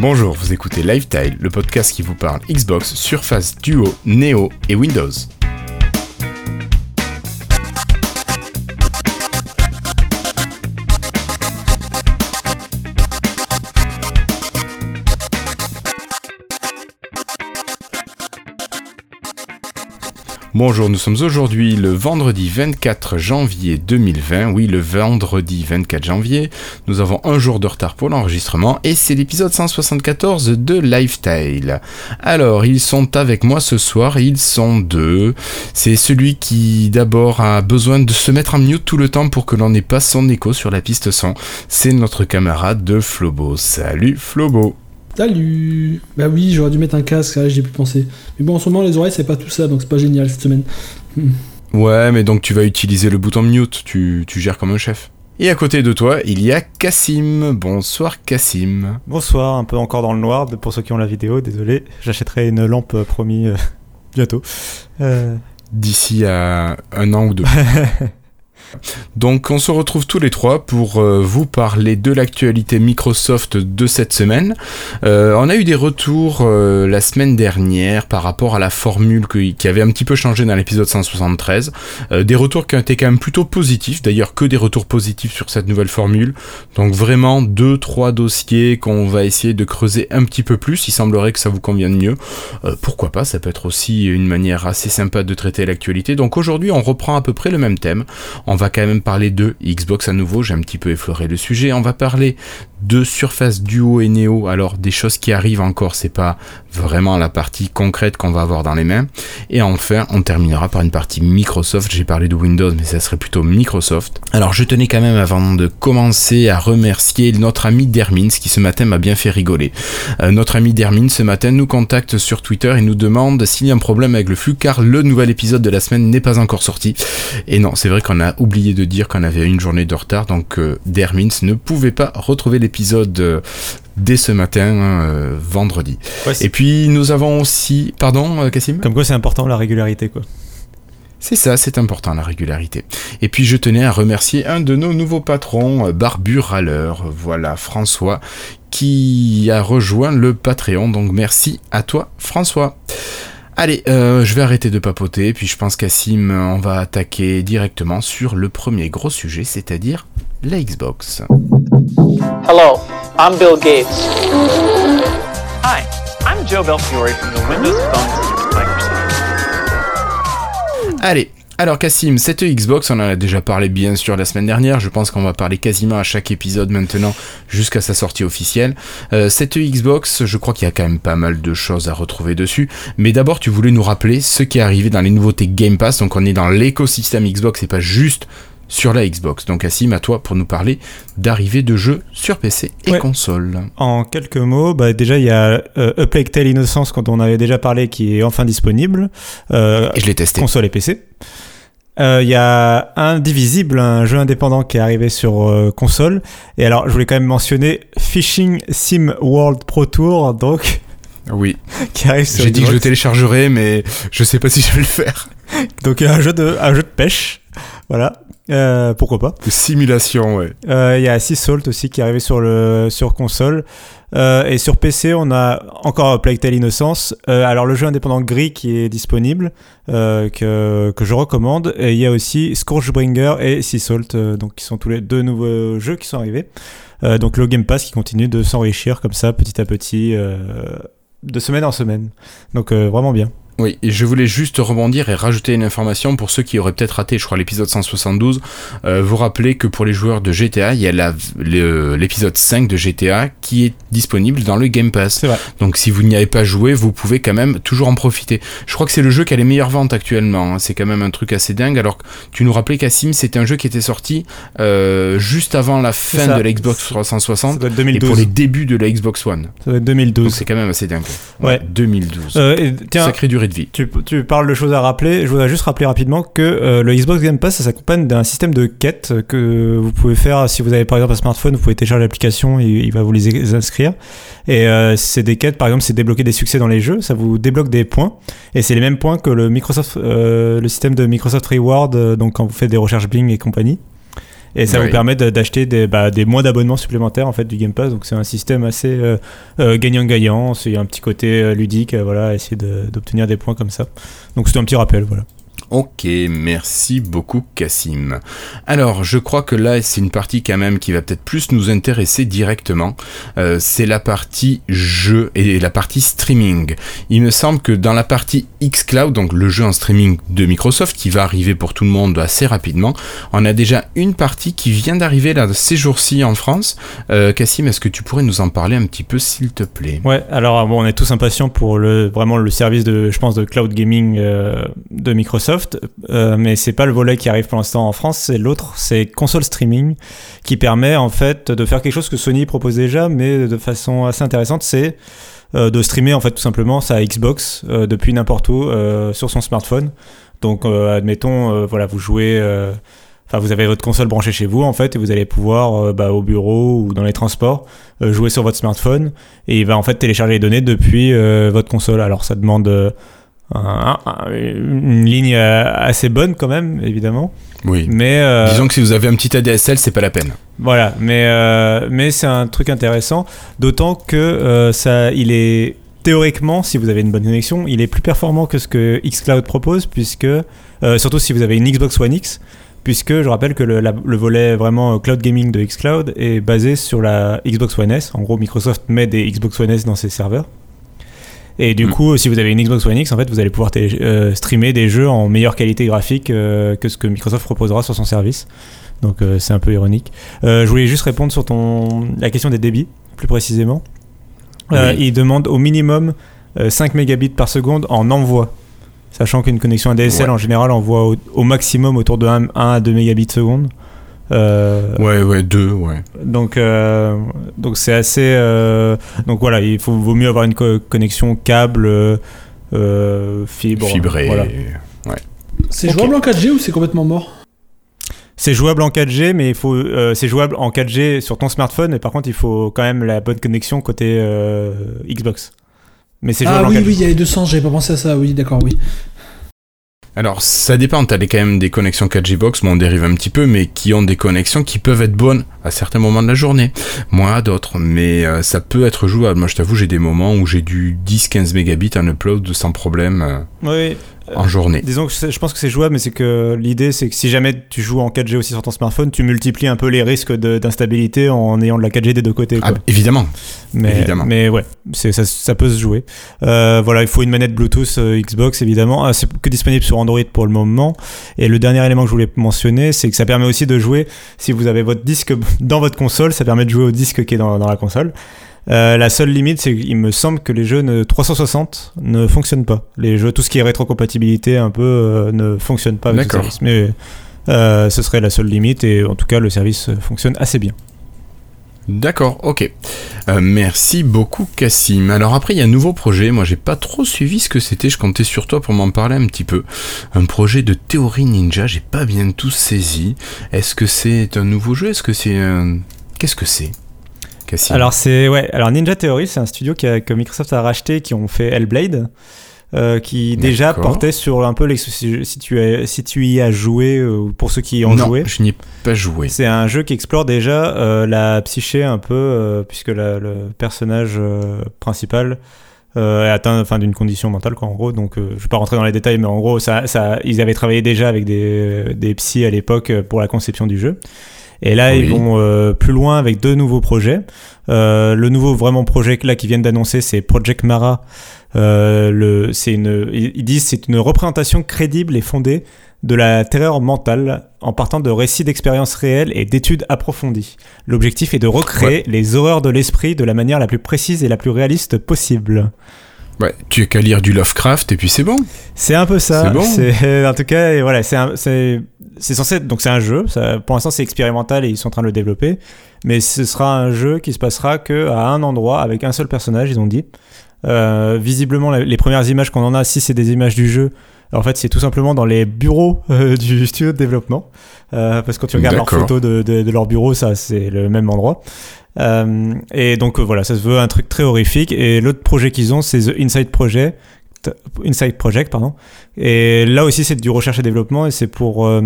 Bonjour, vous écoutez Lifetile, le podcast qui vous parle Xbox, Surface, Duo, Neo et Windows. Bonjour, nous sommes aujourd'hui le vendredi 24 janvier 2020. Oui, le vendredi 24 janvier. Nous avons un jour de retard pour l'enregistrement et c'est l'épisode 174 de Lifestyle. Alors, ils sont avec moi ce soir, ils sont deux. C'est celui qui d'abord a besoin de se mettre en mute tout le temps pour que l'on n'ait pas son écho sur la piste son. C'est notre camarade de Flobo. Salut Flobo. Salut Bah oui, j'aurais dû mettre un casque, j'ai plus pensé. Mais bon, en ce moment, les oreilles, c'est pas tout ça, donc c'est pas génial cette semaine. Hmm. Ouais, mais donc tu vas utiliser le bouton mute, tu, tu gères comme un chef. Et à côté de toi, il y a Cassim. Bonsoir Cassim. Bonsoir, un peu encore dans le noir, pour ceux qui ont la vidéo, désolé. J'achèterai une lampe euh, promis euh, bientôt. Euh... D'ici à un an ou deux. Donc on se retrouve tous les trois pour euh, vous parler de l'actualité Microsoft de cette semaine. Euh, on a eu des retours euh, la semaine dernière par rapport à la formule qui avait un petit peu changé dans l'épisode 173. des retours qui ont été quand même plutôt positifs, d'ailleurs que des retours positifs sur cette nouvelle formule. Donc vraiment deux, trois dossiers qu'on va essayer de creuser un petit peu plus. Il semblerait que ça vous convienne mieux. pourquoi pas, ça peut être aussi une manière assez sympa de traiter l'actualité. Donc aujourd'hui on reprend à peu près le même thème. Quand même parler de Xbox à nouveau, j'ai un petit peu effleuré le sujet. On va parler de Surface Duo et Neo. Alors des choses qui arrivent encore, c'est pas vraiment la partie concrète qu'on va avoir dans les mains. Et enfin, on terminera par une partie Microsoft. J'ai parlé de Windows, mais ça serait plutôt Microsoft. Alors je tenais quand même avant de commencer à remercier notre ami Dermins qui ce matin m'a bien fait rigoler. Euh, notre ami Dermins ce matin nous contacte sur Twitter et nous demande s'il y a un problème avec le flux car le nouvel épisode de la semaine n'est pas encore sorti. Et non, c'est vrai qu'on a oublié de dire qu'on avait une journée de retard, donc euh, Dermins ne pouvait pas retrouver les épisode euh, dès ce matin, euh, vendredi. et puis nous avons aussi, pardon, euh, Cassim. Comme quoi c'est important la régularité, quoi. C'est ça, c'est important la régularité. Et puis je tenais à remercier un de nos nouveaux patrons, Barbure à l'heure, voilà, François, qui a rejoint le Patreon. Donc merci à toi, François. Allez, je vais arrêter de papoter, puis je pense qu'Assim, on va attaquer directement sur le premier gros sujet, c'est-à-dire la Xbox. Hello, I'm Bill Gates. Hi, I'm Joe Belfiore from the Windows Phone Microsoft. Allez, alors Cassim, cette Xbox, on en a déjà parlé bien sûr la semaine dernière, je pense qu'on va parler quasiment à chaque épisode maintenant jusqu'à sa sortie officielle. Euh, cette Xbox, je crois qu'il y a quand même pas mal de choses à retrouver dessus, mais d'abord tu voulais nous rappeler ce qui est arrivé dans les nouveautés Game Pass, donc on est dans l'écosystème Xbox et pas juste sur la Xbox. Donc Assim, à toi pour nous parler d'arrivée de jeux sur PC et console. En quelques mots, bah déjà il y a euh, A Plague Tale Innocence quand on avait déjà parlé qui est enfin disponible. Euh, et je l'ai testé. Console et PC. Euh, il y a Indivisible, un jeu indépendant qui est arrivé sur euh, console. Et alors, je voulais quand même mentionner Fishing Sim World Pro Tour, donc. Oui. qui arrive J'ai dit que je le téléchargerai, mais je sais pas si je vais le faire. donc, un jeu de, un jeu de pêche. Voilà. Euh, pourquoi pas Simulation, ouais. Euh, il y a Sea Salt aussi qui est arrivé sur, le, sur console. Euh, et sur PC, on a encore Plague Tale Innocence. alors, le jeu indépendant gris qui est disponible, que, que je recommande. Et il y a aussi Scourgebringer et Sea Salt, donc qui sont tous les deux nouveaux jeux qui sont arrivés. donc, le Game Pass qui continue de s'enrichir comme ça, petit à petit, de semaine en semaine. Donc, vraiment bien. Oui, et je voulais juste rebondir et rajouter une information pour ceux qui auraient peut-être raté, je crois, l'épisode 172. Euh, vous rappelez que pour les joueurs de GTA, il y a l'épisode 5 de GTA qui est disponible dans le Game Pass. Donc si vous n'y avez pas joué, vous pouvez quand même toujours en profiter. Je crois que c'est le jeu qui a les meilleures ventes actuellement. Hein. C'est quand même un truc assez dingue. Alors tu nous rappelais qu'Asim, c'était un jeu qui était sorti euh, juste avant la fin de la Xbox 360 et pour les débuts de la Xbox One. Ça doit être 2012. Donc c'est quand même assez dingue. Ouais. 2012. Euh, et, tiens, Sacrée durée tu, tu, parles de choses à rappeler. Je voudrais juste rappeler rapidement que euh, le Xbox Game Pass, s'accompagne d'un système de quêtes que vous pouvez faire si vous avez par exemple un smartphone. Vous pouvez télécharger l'application et il va vous les inscrire. Et euh, c'est des quêtes, par exemple, c'est débloquer des succès dans les jeux. Ça vous débloque des points. Et c'est les mêmes points que le Microsoft, euh, le système de Microsoft Reward. donc quand vous faites des recherches Bing et compagnie. Et ça vous permet d'acheter des, bah, des mois d'abonnement supplémentaires en fait du Game Pass. Donc c'est un système assez euh, euh, gagnant-gagnant. C'est un petit côté euh, ludique, voilà, essayer de- d'obtenir des points comme ça. Donc c'était un petit rappel, voilà. Ok, merci beaucoup Cassim. Alors, je crois que là, c'est une partie quand même qui va peut-être plus nous intéresser directement. Euh, c'est la partie jeu et la partie streaming. Il me semble que dans la partie xCloud, donc le jeu en streaming de Microsoft, qui va arriver pour tout le monde assez rapidement, on a déjà une partie qui vient d'arriver là ces jours-ci en France. Euh, Cassim, est-ce que tu pourrais nous en parler un petit peu, s'il te plaît? Ouais, alors bon, on est tous impatients pour le vraiment le service de, je pense, de cloud gaming euh, de Microsoft, euh, mais c'est pas le volet qui arrive pour l'instant en France, c'est l'autre, c'est console streaming, qui permet en fait de faire quelque chose que Sony propose déjà, mais de façon assez intéressante, c'est euh, de streamer en fait tout simplement sa Xbox euh, depuis n'importe où euh, sur son smartphone. Donc, admettons, voilà, vous jouez. Enfin, vous avez votre console branchée chez vous en fait, et vous allez pouvoir bah, au bureau ou dans les transports jouer sur votre smartphone et il va en fait télécharger les données depuis votre console. Alors ça demande un- un- une ligne assez bonne quand même, évidemment. Oui. Mais euh, Disons que si vous avez un petit ADSL, c'est pas la peine. voilà, mais euh, mais c'est un truc intéressant, d'autant que euh, ça, il est théoriquement, si vous avez une bonne connexion, il est plus performant que ce que xCloud propose, puisque surtout si vous avez une Xbox One X, puisque je rappelle que le, la- le volet vraiment cloud gaming de xCloud est basé sur la Xbox One S. En gros, Microsoft met des Xbox One S dans ses serveurs. Et du Mm. coup, si vous avez une Xbox One X, en fait, vous allez pouvoir télé- euh, streamer des jeux en meilleure qualité graphique euh, que ce que Microsoft proposera sur son service. Donc euh, c'est un peu ironique. Je voulais juste répondre sur ton la question des débits, plus précisément. Oui. Il demande au minimum euh, 5 mégabits par seconde en envoi. Sachant qu'une connexion ADSL Ouais. en général envoie au, au maximum autour de 1, à 2 mégabits seconde. Euh, Ouais, ouais, deux, ouais. donc, euh, donc c'est assez. euh, donc voilà, il faut, vaut mieux avoir une co- connexion câble, fibre. Fibré. Voilà. C'est jouable en 4G ou c'est complètement mort? C'est jouable en 4G, mais il faut, euh, c'est jouable en 4G sur ton smartphone, mais par contre, il faut quand même la bonne connexion côté euh, Xbox. Mais c'est jouable Ah en oui, 4G. oui, il y a les 200, j'avais pas pensé à ça, oui, d'accord, oui. Alors, ça dépend, t'as quand même des connexions 4G box, bon, on dérive un petit peu, mais qui ont des connexions qui peuvent être bonnes à certains moments de la journée, moins à d'autres, mais euh, ça peut être jouable. Moi, je t'avoue, j'ai des moments où j'ai du 10-15 mégabits en upload sans problème euh, Oui. en journée. Disons que je pense que c'est jouable, mais c'est que l'idée, c'est que si jamais tu joues en 4G aussi sur ton smartphone, tu multiplies un peu les risques d'instabilité en ayant de la 4G des deux côtés. Ah, quoi. évidemment. mais, évidemment. Mais ouais, ça, ça peut se jouer. Euh, voilà, il faut une manette Bluetooth Xbox, évidemment. Ah, c'est que disponible sur Android pour le moment. Et le dernier élément que je voulais mentionner, c'est que ça permet aussi de jouer, si vous avez votre disque dans votre console, ça permet de jouer au disque qui est dans, dans la console. Euh, la seule limite, c'est qu'il me semble que les jeux ne- 360 ne fonctionnent pas. Les jeux, tout ce qui est rétrocompatibilité un peu, euh, ne fonctionne pas avec service. Mais euh, ce serait la seule limite et en tout cas, le service fonctionne assez bien. D'accord, ok. Euh, merci beaucoup, Cassim. Alors après, il y a un nouveau projet. Moi, j'ai pas trop suivi ce que c'était. Je comptais sur toi pour m'en parler un petit peu. Un projet de théorie ninja. J'ai pas bien tout saisi. Est-ce que c'est un nouveau jeu? Est-ce que c'est un... Qu'est-ce que c'est Cassim? Alors c'est ouais, alors Ninja Theory, c'est un studio que Microsoft a racheté, qui ont fait Hellblade, euh, qui déjà portait sur un peu les si, si tu as, si tu y as joué euh, ou pour ceux qui y ont non, joué. je n'y ai pas joué. C'est un jeu qui explore déjà euh, la psyché un peu, euh, puisque la- le personnage euh, principal euh, est atteint enfin, d'une condition mentale, quoi, en gros. Donc, euh, je vais pas rentrer dans les détails, mais en gros, ça, ça, ils avaient travaillé déjà avec des, des psys à l'époque pour la conception du jeu. Et là, Oui. ils vont euh, plus loin avec deux nouveaux projets. Euh, le nouveau vraiment projet là qu'ils viennent d'annoncer, c'est Project Mara. Euh, le, c'est une, ils ils disent c'est une représentation crédible et fondée de la terreur mentale en partant de récits d'expériences réelles et d'études approfondies. L'objectif est de recréer les horreurs de l'esprit de la manière la plus précise et la plus réaliste possible. Ouais, tu as qu'à lire du Lovecraft et puis c'est bon. C'est un peu ça. C'est bon. En tout cas, et voilà, c'est censé être- donc c'est un jeu. Ça, pour l'instant, c'est expérimental et ils sont en train de le développer. Mais ce sera un jeu qui se passera que à un endroit avec un seul personnage. Ils ont dit. Euh, visiblement, les premières images qu'on en a, si c'est des images du jeu, en fait, c'est tout simplement dans les bureaux euh, du studio de développement. Euh, parce que quand tu regardes leurs photos de, de, de leur bureau, ça, c'est le même endroit. Euh, et donc euh, voilà, ça se veut un truc très horrifique. Et l'autre projet qu'ils ont, c'est The Inside Project. Inside Project, pardon. Et là aussi, c'est du recherche et développement et c'est pour euh,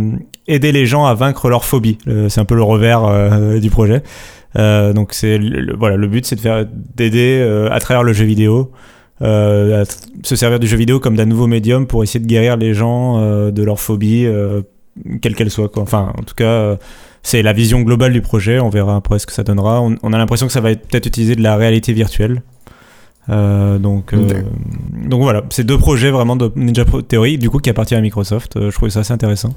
aider les gens à vaincre leur phobie. Euh, c'est un peu le revers euh, du projet. Euh, donc c'est voilà, le but, c'est de faire d'aider euh, à travers le jeu vidéo. Euh, se servir du jeu vidéo comme d'un nouveau médium pour essayer de guérir les gens euh, de leur phobie, euh, quelle qu'elle soit. Quoi. Enfin, en tout cas, c'est la vision globale du projet. On verra après ce que ça donnera. On, on a l'impression que ça va être- peut-être utiliser de la réalité virtuelle. Donc, donc voilà, c'est deux projets vraiment de Ninja Theory, du coup qui appartient à Microsoft. Je trouvais ça assez intéressant.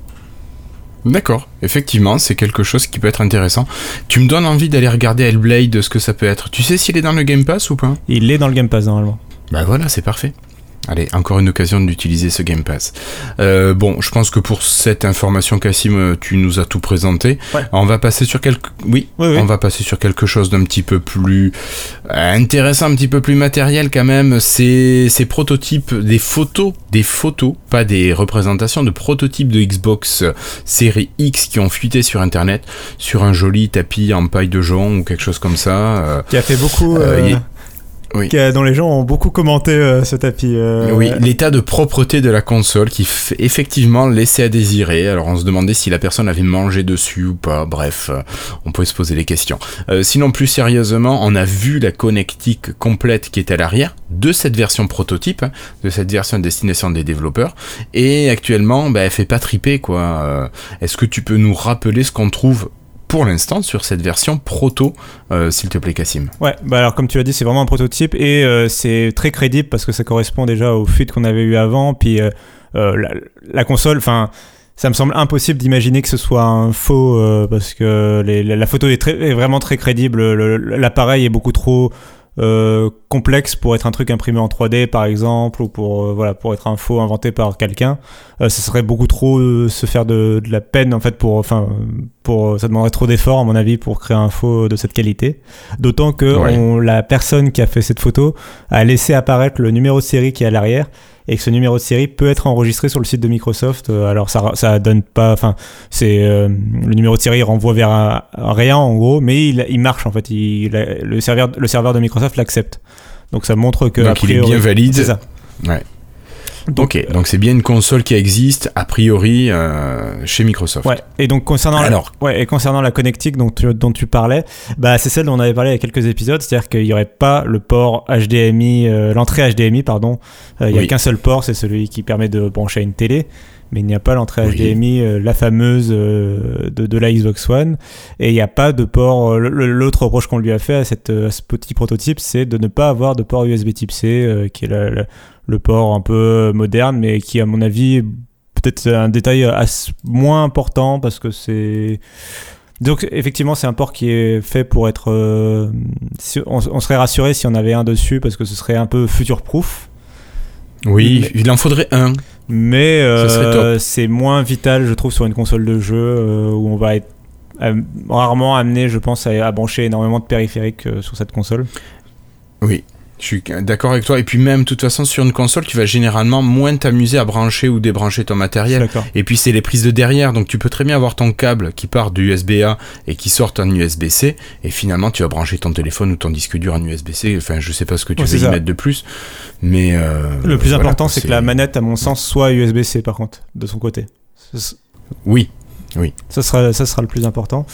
D'accord, effectivement, c'est quelque chose qui peut être intéressant. Tu me donnes envie d'aller regarder Hellblade, ce que ça peut être. Tu sais s'il est dans le Game Pass ou pas? Il est dans le Game Pass normalement. Bah voilà, c'est parfait. Allez, encore une occasion d'utiliser ce Game Pass. Euh, bon, je pense que pour cette information, Cassim, tu nous as tout présenté. Ouais. On va passer sur quelque, oui, Oui, oui. on va passer sur quelque chose d'un petit peu plus euh, intéressant, un petit peu plus matériel quand même. C'est ces prototypes, des photos, des photos, pas des représentations de prototypes de Xbox série X qui ont fuité sur Internet sur un joli tapis en paille de jonc ou quelque chose comme ça. euh, Qui a fait beaucoup. Euh, euh, oui. a- dont les gens ont beaucoup commenté euh, ce tapis. euh, Oui, l'état de propreté de la console qui effectivement laissait à désirer. Alors on se demandait si la personne avait mangé dessus ou pas. Bref, euh, on pouvait se poser les questions. Euh, sinon, plus sérieusement, on a vu la connectique complète qui est à l'arrière de cette version prototype, hein, de cette version destination des développeurs. Et actuellement, bah, elle fait pas triper quoi. Euh, Est-ce que tu peux nous rappeler ce qu'on trouve pour l'instant sur cette version proto, euh, s'il te plaît, Cassim Ouais, bah alors comme tu l'as dit, c'est vraiment un prototype et euh, c'est très crédible parce que ça correspond déjà aux fuites qu'on avait eu avant. Puis euh, la, console, enfin, ça me semble impossible d'imaginer que ce soit un faux parce que la, photo est, est vraiment très crédible. Le- L'appareil est beaucoup trop euh, complexe pour être un truc imprimé en 3D par exemple ou pour euh, voilà pour être un faux inventé par quelqu'un. Euh, ça serait beaucoup trop euh, se faire de, de la peine en fait pour enfin pour ça demanderait trop d'efforts à mon avis pour créer un faux de cette qualité. D'autant que Ouais. on- la personne qui a fait cette photo a laissé apparaître le numéro de série qui est à l'arrière et que ce numéro de série peut être enregistré sur le site de Microsoft. Euh, Alors ça ça donne pas, enfin c'est euh, le numéro de série renvoie vers un, rien en gros, mais il, il marche en fait. Il, le serveur le serveur de Microsoft l'accepte. Donc ça montre que Donc il est bien valide. C'est ça. Ouais. Donc, ok, donc c'est bien une console qui existe a priori euh, chez Microsoft. Ouais. Et donc concernant Alors. la, ouais, et concernant la connectique dont tu, dont tu parlais, bah c'est celle dont on avait parlé il y a quelques épisodes, c'est-à-dire qu'il n'y aurait pas le port HDMI, euh, l'entrée HDMI pardon. Euh, il n'y a Oui. qu'un seul port, c'est celui qui permet de brancher à une télé. Mais il n'y a pas l'entrée Oui. HDMI, euh, la fameuse euh, de, de la Xbox One, et il n'y a pas de port. euh, L'autre reproche qu'on lui a fait à, cette, à ce petit prototype, c'est de ne pas avoir de port USB Type C, qui est la- la- le port un peu moderne, mais qui, à mon avis, peut-être un détail assez moins important parce que c'est donc effectivement c'est un port qui est fait pour être euh, on, on serait rassuré si on avait un dessus parce que ce serait un peu future proof Oui, Mais- il en faudrait un. mais euh, c'est moins vital je trouve sur une console de jeu euh, où on va être euh, rarement amené je pense à, à brancher énormément de périphériques euh, sur cette console. Oui, je suis d'accord avec toi. Et puis même, de toute façon, sur une console, tu vas généralement moins t'amuser à brancher ou débrancher ton matériel. Et puis c'est les prises de derrière, donc tu peux très bien avoir ton câble qui part du USB-A et qui sort en USB-C, et finalement tu vas brancher ton téléphone ou ton disque dur en USB-C. Enfin, je sais pas ce que tu Ouais, veux y ça. mettre de plus, mais euh, le plus voilà, important c'est que la manette à mon sens soit USB-C par contre de son côté Ce- Oui, Ça sera, ça sera le plus important.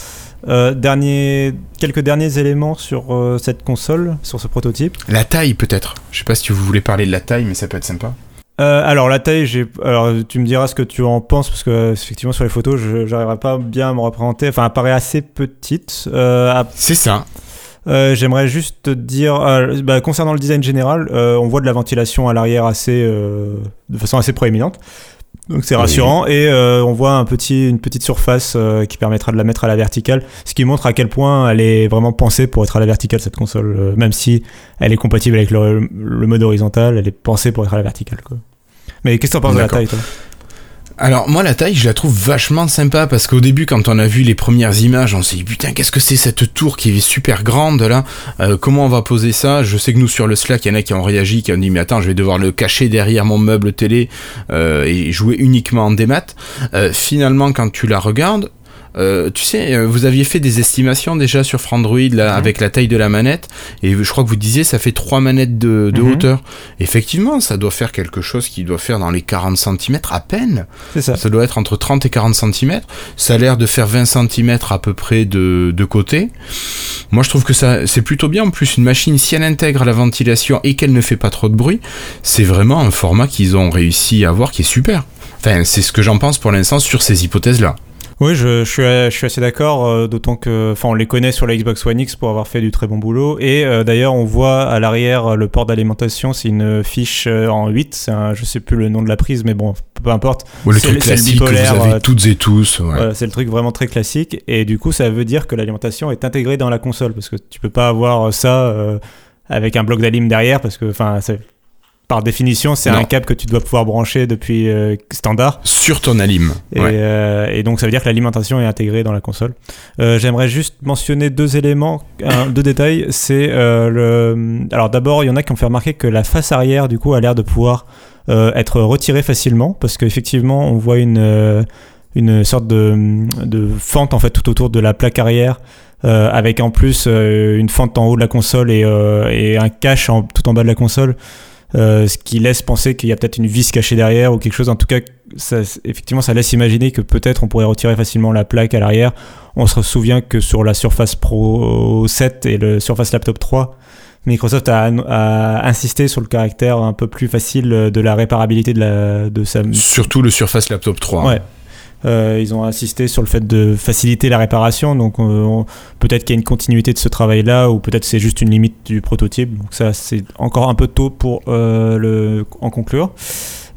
Euh, dernier, quelques derniers éléments sur euh, cette console, sur ce prototype. la taille peut-être. Je sais pas si vous voulez parler de la taille, mais ça peut être sympa. Euh, alors la taille, j'ai, alors tu me diras ce que tu en penses parce que effectivement sur les photos, je j'arriverai pas bien à me représenter. Enfin, elle paraît assez petite. Euh, C'est ça. euh, J'aimerais juste te dire, euh, bah, concernant le design général, euh, on voit de la ventilation à l'arrière assez, de façon assez proéminente. Donc c'est rassurant et euh, on voit un petit, une petite surface euh, qui permettra de la mettre à la verticale, ce qui montre à quel point elle est vraiment pensée pour être à la verticale cette console, euh, même si elle est compatible avec le, le mode horizontal, elle est pensée pour être à la verticale. Quoi. Mais qu'est-ce que t'en penses de la taille toi? Alors moi la taille je la trouve vachement sympa parce qu'au début quand on a vu les premières images on s'est dit putain qu'est-ce que c'est cette tour qui est super grande là? Euh, comment on va poser ça? Je sais que nous sur le Slack il y en a qui ont réagi qui ont dit mais attends je vais devoir le cacher derrière mon meuble télé euh, et jouer uniquement en démat. Euh, finalement quand tu la regardes euh, tu sais, euh, vous aviez fait des estimations déjà sur Frandroid là, Mhm. avec la taille de la manette, et je crois que vous disiez ça fait 3 manettes de, de Mhm. hauteur. Effectivement, ça doit faire quelque chose qui doit faire dans les 40 cm à peine. C'est ça. Ça doit être entre 30 et 40 cm. Ça a l'air de faire 20 cm à peu près de, de côté. Moi, je trouve que ça, c'est plutôt bien. En plus, une machine, si elle intègre la ventilation et qu'elle ne fait pas trop de bruit, c'est vraiment un format qu'ils ont réussi à avoir qui est super. Enfin, c'est ce que j'en pense pour l'instant sur ces hypothèses-là. Oui, je, je suis, je suis assez d'accord, euh, d'autant que, enfin, on les connaît sur la Xbox One X pour avoir fait du très bon boulot. Et euh, d'ailleurs, on voit à l'arrière euh, le port d'alimentation, c'est une fiche euh, en 8. C'est un, je sais plus le nom de la prise, mais bon, peu importe. Ou le C'est truc c'est le classique que vous avez euh, toutes et tous. ouais. Voilà, c'est le truc vraiment très classique. Et du coup, ça veut dire que l'alimentation est intégrée dans la console. Parce que tu peux pas avoir ça euh, avec un bloc d'alim derrière. Parce que, enfin, c'est- par définition, c'est un câble que tu dois pouvoir brancher depuis euh, standard. Sur ton alim. Et, ouais. euh, et donc, ça veut dire que l'alimentation est intégrée dans la console. Euh, J'aimerais juste mentionner deux éléments, un- deux détails. C'est le. Alors, d'abord, il y en a qui ont fait remarquer que la face arrière, du coup, a l'air de pouvoir être retirée facilement. Parce qu'effectivement, on voit une. une sorte de, de fente en fait tout autour de la plaque arrière euh, avec en plus euh, une fente en haut de la console et, euh, et un cache en- tout en bas de la console euh, ce qui laisse penser qu'il y a peut-être une vis cachée derrière ou quelque chose. En tout cas, ça, effectivement, ça laisse imaginer que peut-être on pourrait retirer facilement la plaque à l'arrière. On se souvient que sur la Surface Pro 7 et le Surface Laptop 3, Microsoft a, a insisté sur le caractère un peu plus facile de la réparabilité de, la, de sa, Surtout le Surface Laptop 3. Ouais. Euh, ils ont insisté sur le fait de faciliter la réparation, donc euh, peut-être qu'il y a une continuité de ce travail-là, ou peut-être c'est juste une limite du prototype. Donc ça, c'est encore un peu tôt pour euh, le, en conclure.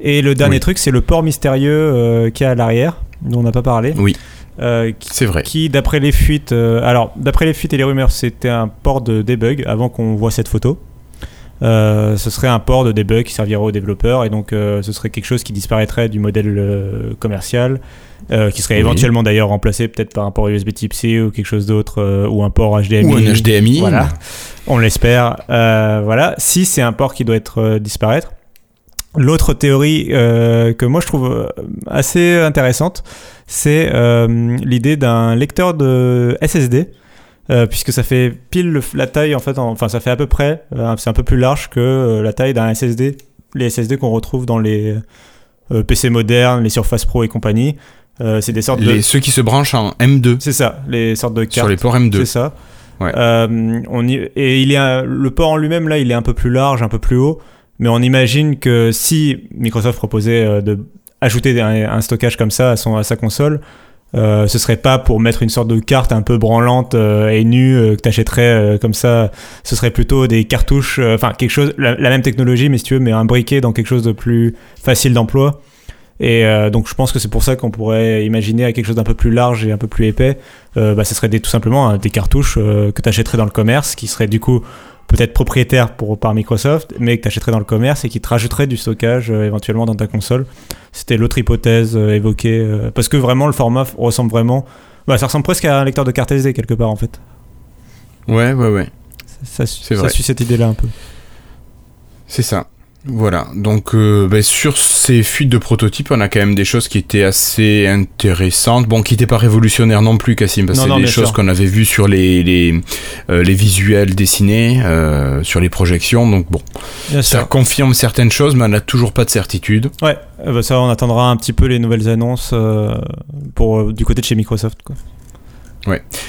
Et le dernier Oui. truc, c'est le port mystérieux qu'il y a à l'arrière, dont on n'a pas parlé. Oui. Euh, qui, C'est vrai. qui, d'après les fuites, euh, alors d'après les fuites et les rumeurs, c'était un port de debug avant qu'on voit cette photo. Euh, ce serait un port de debug qui servirait aux développeurs et donc ce serait quelque chose qui disparaîtrait du modèle commercial, euh, qui serait Oui. éventuellement d'ailleurs remplacé peut-être par un port USB Type C ou quelque chose d'autre euh, ou un port HDMI. Ou un HDMI. Voilà, on l'espère. Euh, voilà, si c'est un port qui doit être disparaître. L'autre théorie que moi je trouve assez intéressante, c'est l'idée d'un lecteur de SSD, euh, puisque ça fait pile le- la taille en fait, en- enfin ça fait à peu près, euh, c'est un peu plus large que euh, la taille d'un SSD, les SSD qu'on retrouve dans les PC modernes, les Surface Pro et compagnie. Euh, c'est des sortes de, Les, ceux qui se branchent en M2 c'est ça, les sortes de cartes. sur les ports M2. C'est ça. Ouais. Euh, on y- et il est le port en lui-même là, il est un peu plus large, un peu plus haut, mais on imagine que si Microsoft proposait euh, de ajouter un, un stockage comme ça à, son, à sa console, euh, ce serait pas pour mettre une sorte de carte un peu branlante euh, et nue euh, que t'achèterais comme ça. Ce serait plutôt des cartouches, enfin quelque chose, la, la même technologie, mais si tu veux, mais un briquet dans quelque chose de plus facile d'emploi. Et euh, donc je pense que c'est pour ça qu'on pourrait imaginer à quelque chose d'un peu plus large et un peu plus épais euh, bah, ce serait des, tout simplement hein, des cartouches euh, que tu achèterais dans le commerce, qui seraient du coup peut-être propriétaires pour, par Microsoft, mais que tu achèterais dans le commerce et qui te rajouteraient du stockage éventuellement dans ta console. C'était l'autre hypothèse évoquée, parce que vraiment le format ressemble vraiment... Bah, ça ressemble presque à un lecteur de carte SD quelque part en fait. Ouais, ouais, ouais. Ça, ça vrai. suit cette idée-là un peu. C'est ça. Voilà. Donc, euh, ben, sur ces fuites de prototypes, on a quand même des choses qui étaient assez intéressantes. Bon, qui n'étaient pas révolutionnaires non plus, Cassim, parce que c'est des choses qu'on avait vues sur les, les, euh, les visuels dessinés, euh, sur les projections. Donc, bon, Bien ça confirme certaines choses, mais on n'a toujours pas de certitude. Ouais, euh, bah, ça on attendra un petit peu les nouvelles annonces euh, pour, euh, du côté de chez Microsoft. Quoi.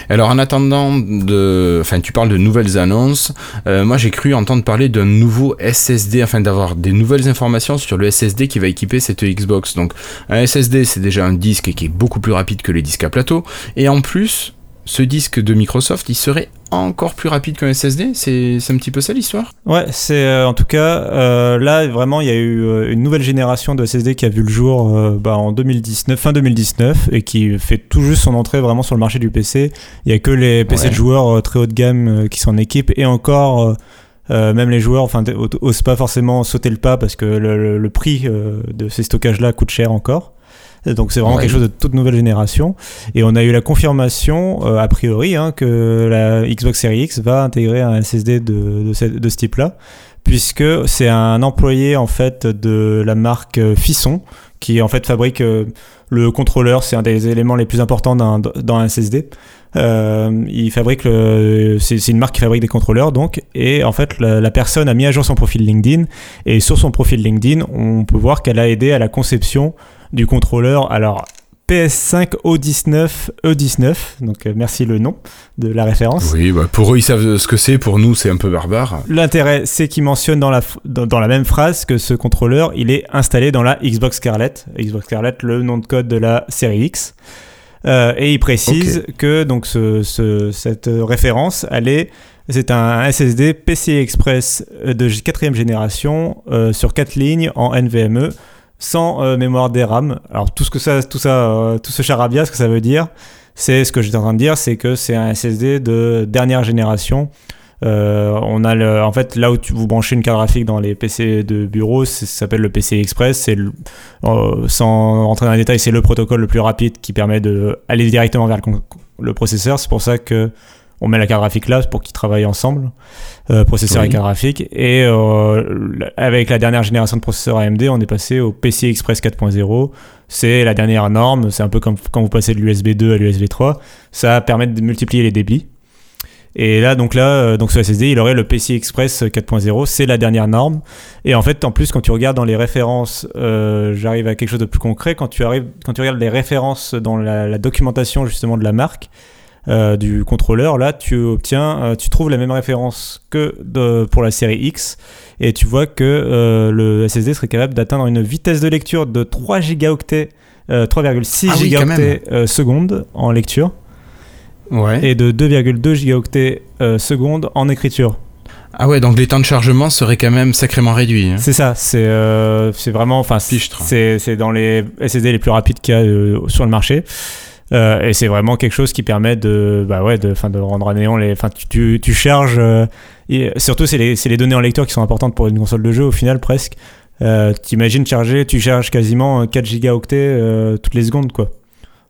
Alors, en attendant de. Enfin, tu parles de nouvelles annonces. Euh, moi, j'ai cru entendre parler d'un nouveau SSD, afin d'avoir des nouvelles informations sur le SSD qui va équiper cette Xbox. Donc, un SSD, c'est déjà un disque qui est beaucoup plus rapide que les disques à plateau. Et en plus, ce disque de Microsoft, il serait encore plus rapide qu'un SSD. C'est un petit peu ça l'histoire? Ouais, c'est euh, en tout cas euh, là vraiment il y a eu euh, une nouvelle génération de SSD qui a vu le jour euh, bah, en 2019, fin 2019 et qui fait tout juste son entrée vraiment sur le marché du PC. Il y a que les PC Ouais. de joueurs très haut de gamme qui s'en équipent et encore euh, même les joueurs enfin osent pas forcément sauter le pas parce que le, le- le prix euh, de ces stockages là coûte cher encore. Donc c'est vraiment Ouais. quelque chose de toute nouvelle génération. Et on a eu la confirmation, euh, a priori, hein, que la Xbox Series X va intégrer un SSD de, de, ce- de ce type-là, puisque c'est un employé en fait de la marque Fisson qui en fait fabrique le contrôleur, c'est un des éléments les plus importants dans, dans un SSD. Euh, il fabrique c'est, une marque qui fabrique des contrôleurs donc et en fait la, personne a mis à jour son profil LinkedIn et sur son profil LinkedIn on peut voir qu'elle a aidé à la conception du contrôleur. Alors PS5 O19 E19 donc euh, merci le nom de la référence. Oui bah pour eux ils savent ce que c'est. Pour nous c'est un peu barbare. L'intérêt c'est qu'il mentionne dans la, dans, la même phrase que ce contrôleur il est installé dans la Xbox Scarlett. Xbox Scarlett le nom de code de la série X. Euh, et il précise que donc ce, cette référence, elle est, c'est un SSD PCI Express de quatrième génération euh, sur 4 lignes en NVMe sans euh, mémoire DRAM. Alors tout ce que ça, tout ça, tout ce charabia, ce que ça veut dire, c'est ce que j'étais en train de dire, c'est que c'est un SSD de dernière génération euh, on a en fait là où vous branchez une carte graphique dans les PC de bureau, ça s'appelle le PC Express. C'est euh, sans rentrer dans les détails, c'est le protocole le plus rapide qui permet de aller directement vers le, processeur. C'est pour ça que on met la carte graphique là pour qu'ils travaillent ensemble, euh, processeur et carte graphique. Et avec la dernière génération de processeurs AMD, on est passé au PC Express 4.0. C'est la dernière norme. C'est un peu comme quand vous passez de l'USB 2 à l'USB 3. Ça permet de multiplier les débits. Et là, donc là, euh, donc ce SSD, il aurait le PCI Express 4.0, c'est la dernière norme. Et en fait, en plus, quand tu regardes dans les références, euh, j'arrive à quelque chose de plus concret. Quand tu arrives, quand tu regardes les références dans la, documentation justement de la marque euh, du contrôleur, là, tu obtiens, tu trouves la même référence que de, pour la série X, et tu vois que le SSD serait capable d'atteindre une vitesse de lecture de 3 gigaoctets, 3,6 ah gigaoctets secondes en lecture et de 2,2 gigaoctets euh, secondes en écriture. Ah ouais, donc les temps de chargement seraient quand même sacrément réduits. Hein. C'est ça, c'est euh, c'est vraiment, enfin, c'est dans les SSD les plus rapides qu'il y a euh, sur le marché. Et c'est vraiment quelque chose qui permet de, bah ouais, de, de rendre à néant les. Enfin, tu, tu, charges. et surtout, c'est les, les, données en lecteur qui sont importantes pour une console de jeu au final presque. T'imagines charger, tu charges quasiment 4 gigaoctets toutes les secondes, quoi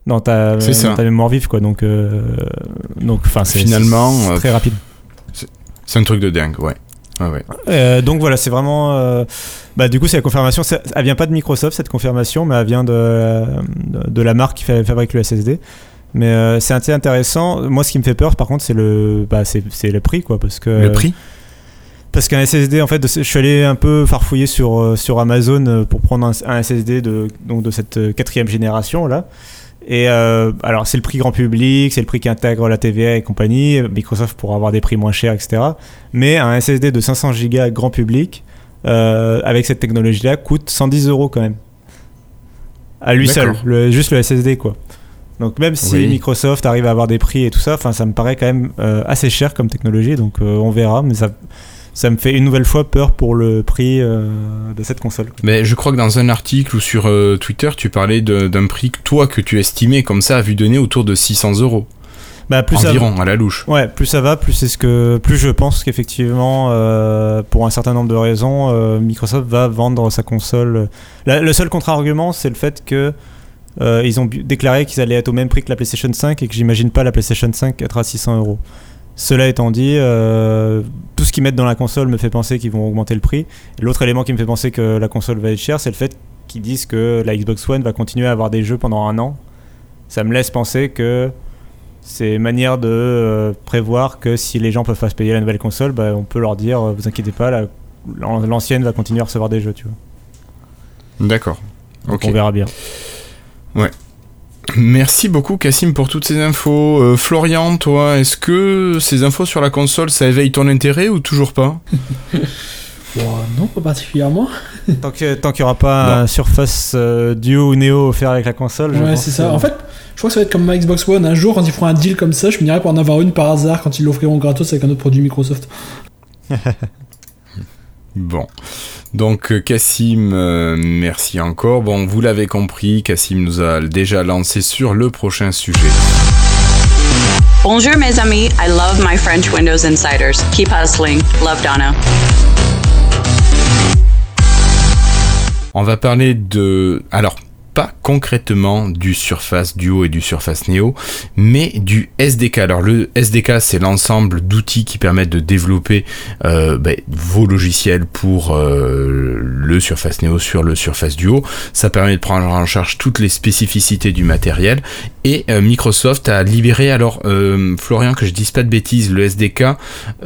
dans ta, ta mémoire vive quoi donc euh, donc enfin c'est finalement très euh, rapide c'est un truc de dingue ouais ouais, euh, donc voilà c'est vraiment bah du coup c'est la confirmation. Elle vient pas de Microsoft cette confirmation mais elle vient de, de, la marque qui fabrique le SSD mais c'est assez intéressant. Moi ce qui me fait peur par contre c'est le bah, c'est le prix quoi parce que le prix? Parce qu'un SSD, en fait, je suis allé un peu farfouiller sur, sur Amazon pour prendre un, un SSD de, donc de cette quatrième génération là. Et euh, alors, c'est le prix grand public, c'est le prix qui intègre la TVA et compagnie. Microsoft pourra avoir des prix moins chers, etc. Mais un SSD de 500 Go grand public, euh, avec cette technologie-là, coûte 110 euros quand même. À lui seul, juste le SSD, quoi. Donc, même si Microsoft arrive à avoir des prix et tout ça, ça me paraît quand même euh, assez cher comme technologie. Donc, on verra. Mais ça ça me fait une nouvelle fois peur pour le prix euh, de cette console. Mais je crois que dans un article ou sur euh, Twitter, tu parlais d'un prix que toi que tu estimais comme ça à vue donner autour de 600 euros. Bah, plus environ à la louche. Ouais, plus ça va, plus c'est ce que plus je pense qu'effectivement, euh, pour un certain nombre de raisons, Microsoft va vendre sa console. le seul contre-argument, c'est le fait que ils ont déclaré qu'ils allaient être au même prix que la PlayStation 5 et que j'imagine pas la PlayStation 5 être à 600 euros. Cela étant dit, euh, tout ce qu'ils mettent dans la console me fait penser qu'ils vont augmenter le prix. L'autre élément qui me fait penser que la console va être chère, c'est le fait qu'ils disent que la Xbox One va continuer à avoir des jeux pendant un an. Ça me laisse penser que c'est une manière de euh, prévoir que si les gens peuvent pas se payer la nouvelle console, bah, on peut leur dire euh, vous inquiétez pas, l'ancienne va continuer à recevoir des jeux, tu vois. D'accord. On verra bien. Ouais. Merci beaucoup Cassim pour toutes ces infos. Euh, Florian, toi, est-ce que ces infos sur la console, ça éveille ton intérêt ou toujours pas Non, pas particulièrement. tant qu'il n'y aura pas un Surface euh, Duo ou Neo offert avec la console. Ouais, c'est ça. En fait, je crois que ça va être comme ma Xbox One. Un jour, quand ils feront un deal comme ça, je me dirais pour en avoir une par hasard quand ils l'offriront gratos avec un autre produit Microsoft. bon. Donc euh, Cassim, euh, merci encore. Bon, vous l'avez compris, Cassim nous a déjà lancé sur le prochain sujet. Bonjour mes amis, I love my French Windows Insiders. Keep hustling. Love Donna. On va parler de... Alors, pas concrètement du Surface Duo et du Surface Neo, mais du SDK. Alors le SDK, c'est l'ensemble d'outils qui permettent de développer euh, ben, vos logiciels pour euh, le Surface Neo sur le Surface Duo. Ça permet de prendre en charge toutes les spécificités du matériel. Et euh, Microsoft a libéré, alors euh, Florian, que je dise pas de bêtises, le SDK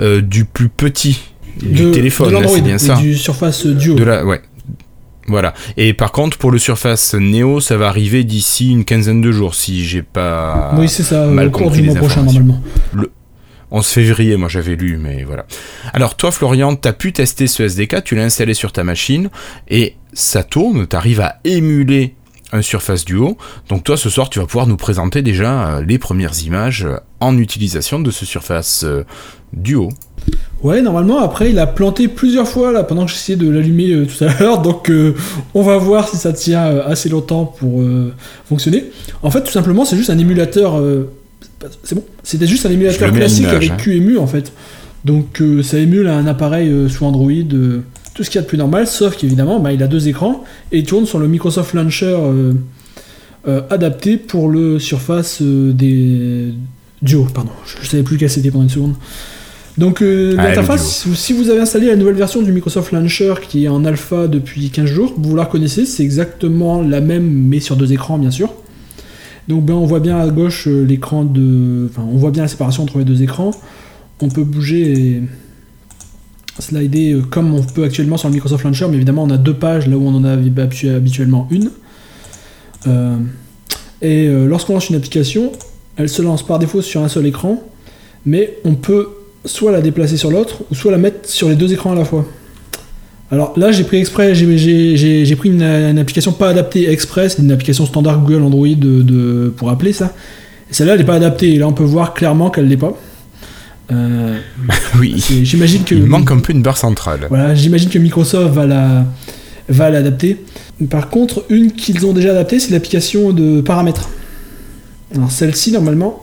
euh, du plus petit du De- téléphone, c'est bien ça. Du Surface Duo. De la, ouais. Voilà. Et par contre, pour le Surface Neo, ça va arriver d'ici une quinzaine de jours, si j'ai pas. oui, c'est ça, mal au cours compris du les mois prochain, normalement. 11 février, moi j'avais lu, mais voilà. Alors toi, Florian, tu as pu tester ce SDK, tu l'as installé sur ta machine, et ça tourne, tu arrives à émuler un Surface Duo. Donc toi, ce soir, tu vas pouvoir nous présenter déjà euh, les premières images euh, en utilisation de ce Surface euh, Duo. Ouais, normalement, après, il a planté plusieurs fois là pendant que j'essayais de l'allumer euh, tout à l'heure. Donc, euh, on va voir si ça tient euh, assez longtemps pour fonctionner. En fait, tout simplement, c'est juste un émulateur. c'est bon, c'était juste un émulateur classique avec hein. QEMU en fait. Donc, ça émule un appareil sous Android, tout ce qu'il y a de plus normal, sauf qu'évidemment, bah, il a deux écrans et il tourne sur le Microsoft Launcher adapté pour le Surface des Duo. Pardon, je, je savais plus quelle c'était pendant une seconde. Donc euh, Ah, l'interface, si- vous avez installé la nouvelle version du Microsoft Launcher qui est en alpha depuis 15 jours, vous la reconnaissez, c'est exactement la même mais sur deux écrans bien sûr. Donc ben, on voit bien à gauche euh, l'écran de... Enfin on voit bien la séparation entre les deux écrans. On peut bouger et slider euh, comme on peut actuellement sur le Microsoft Launcher, mais évidemment on a deux pages là où on en a habitu- habituellement une. Et lorsqu'on lance une application, elle se lance par défaut sur un seul écran, mais on peut soit la déplacer sur l'autre, ou soit la mettre sur les deux écrans à la fois. Alors là, j'ai pris exprès, j'ai- pris une, une application pas adaptée exprès, c'est une application standard Google Android de, de- pour appeler ça. Et celle-là, elle n'est pas adaptée, et là on peut voir clairement qu'elle l'est pas. Euh, Oui, j'imagine que il manque un peu une barre centrale. voilà, j'imagine que Microsoft va la va l'adapter. Par contre, une qu'ils ont déjà adaptée, c'est l'application de paramètres. Alors celle-ci normalement,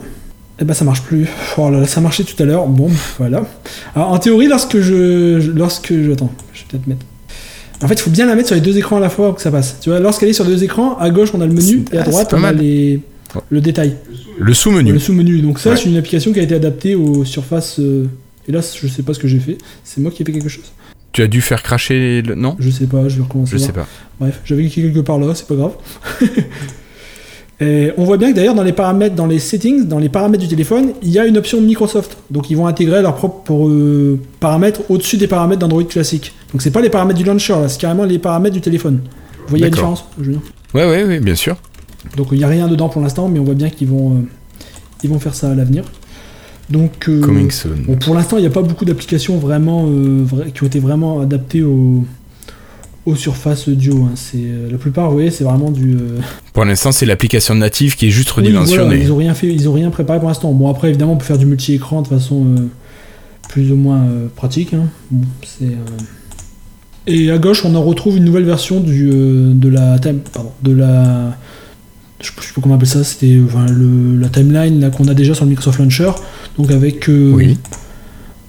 eh ben ça marche plus. Oh là là, ça marchait tout à l'heure. Bon, voilà. Alors en théorie, lorsque je lorsque je attends, je vais peut-être mettre. En fait, il faut bien la mettre sur les deux écrans à la fois pour que ça passe. Tu vois, lorsqu'elle est sur deux écrans, à gauche on a le menu et à droite on a les le détail. Le sous-menu. Le sous-menu. Donc ça, Ouais. c'est une application qui a été adaptée au Surface. euh, Et là, je sais pas ce que j'ai fait. C'est moi qui ai fait quelque chose. Tu as dû faire cracher le... Non? Je sais pas, je vais recommencer. Je sais pas. Bref, j'avais cliqué quelque part là, c'est pas grave. Et on voit bien que d'ailleurs dans les paramètres, dans les settings, dans les paramètres du téléphone, il y a une option Microsoft. Donc ils vont intégrer leurs propres euh, paramètres au-dessus des paramètres d'Android classique. Donc c'est pas les paramètres du launcher, là, c'est carrément les paramètres du téléphone. Vous voyez la différence Julien Ouais, ouais, ouais, bien sûr. Donc il n'y a rien dedans pour l'instant, mais on voit bien qu'ils vont, euh, ils vont faire ça à l'avenir. Donc euh, Coming soon. bon, pour l'instant, il n'y a pas beaucoup d'applications vraiment euh, vra- qui ont été vraiment adaptées au, au Surface Duo. hein. C'est euh, la plupart, vous voyez, c'est vraiment du. euh, Pour l'instant, c'est l'application native qui est juste oui, redimensionnée. voilà, ils ont rien fait, ils ont rien préparé pour l'instant. Bon après, évidemment, on peut faire du multi-écran de façon euh, plus ou moins euh, pratique. hein. Bon, c'est. Et à gauche, on en retrouve une nouvelle version du de la time, pardon, de la je sais pas comment on appelle ça, c'était enfin, le- la timeline là, qu'on a déjà sur le Microsoft Launcher, donc avec euh, Oui.